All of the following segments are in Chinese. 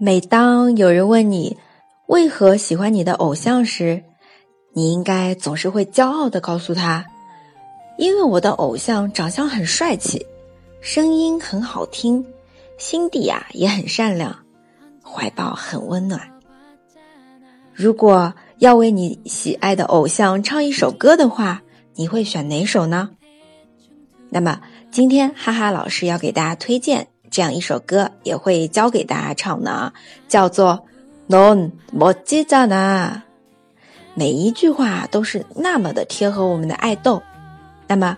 每当有人问你为何喜欢你的偶像时，你应该总是会骄傲的告诉他：“因为我的偶像长相很帅气，声音很好听，心底啊也很善良，怀抱很温暖。”如果要为你喜爱的偶像唱一首歌的话，你会选哪首呢？那么今天哈哈老师要给大家推荐。这样一首歌也会教给大家唱呢，叫做《Non m o j i a n 每一句话都是那么的贴合我们的爱豆。那么，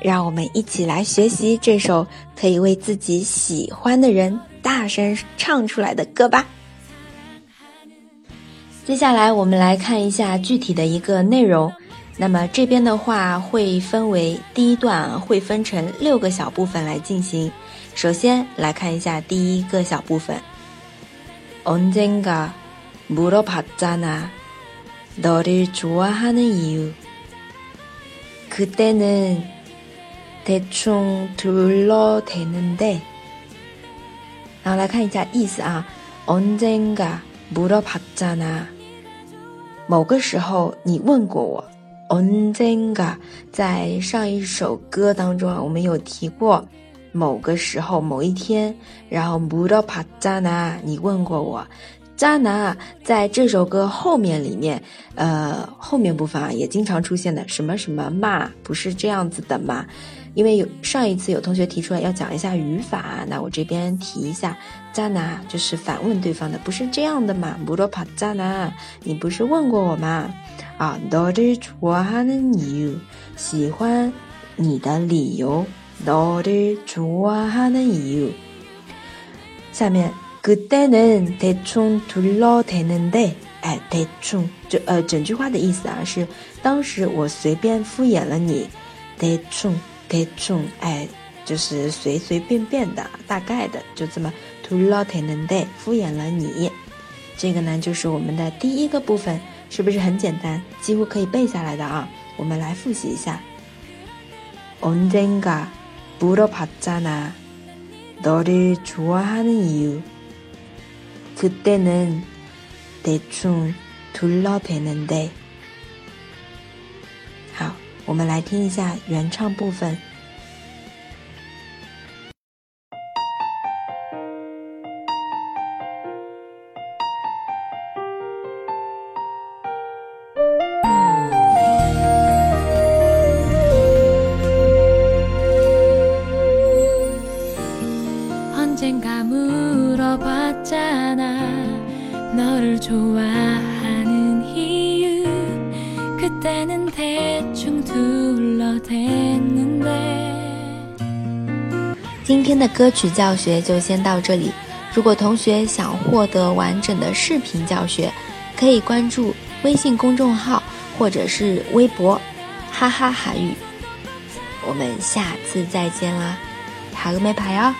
让我们一起来学习这首可以为自己喜欢的人大声唱出来的歌吧。接下来，我们来看一下具体的一个内容。那么这边的话会分为第一段会分成六个小部分来进行。首先来看一下第一个小部分。언젠가물어봤잖아너를좋아하는이유그때는대충둘러대는 데。 然后来看一下意思啊。언젠가물어봤잖아某个时候你问过我。 언젠 가， 在上一首歌当中啊，我们有提过某个时候、某一天。然后무더파자 나， 你问过我。渣男在这首歌后面里面，呃，后面部分啊也经常出现的什么什么嘛，不是这样子的嘛？因为有上一次有同学提出来要讲一下语法，那我这边提一下，渣男就是反问对方的，不是这样的嘛？不罗帕渣男，你不是问过我吗？啊，너를좋아하는이 유， 喜欢你的理由。너를좋아하는이 유。 下面그때는대충둘러대는 데， 哎，대충就呃整句话的意思啊是当时我随便敷衍了你，대충대충哎就是随随便便的大概的就这么둘러대는 데， 敷衍了你。 这个呢就是我们的第一个部分，是不是很简单，几乎可以背下来的啊？我们来复习一下。언젠가 물어봤잖아. 너를 좋아하는 이유. 그때는 대충 둘러대는데. 好，我们来听一下原唱部分。 今天的歌曲教学就先到这里。如果同学想获得完整的视频教学，可以关注微信公众号或者是微博“哈哈韩语”。我们下次再见啦，好个没牌哦！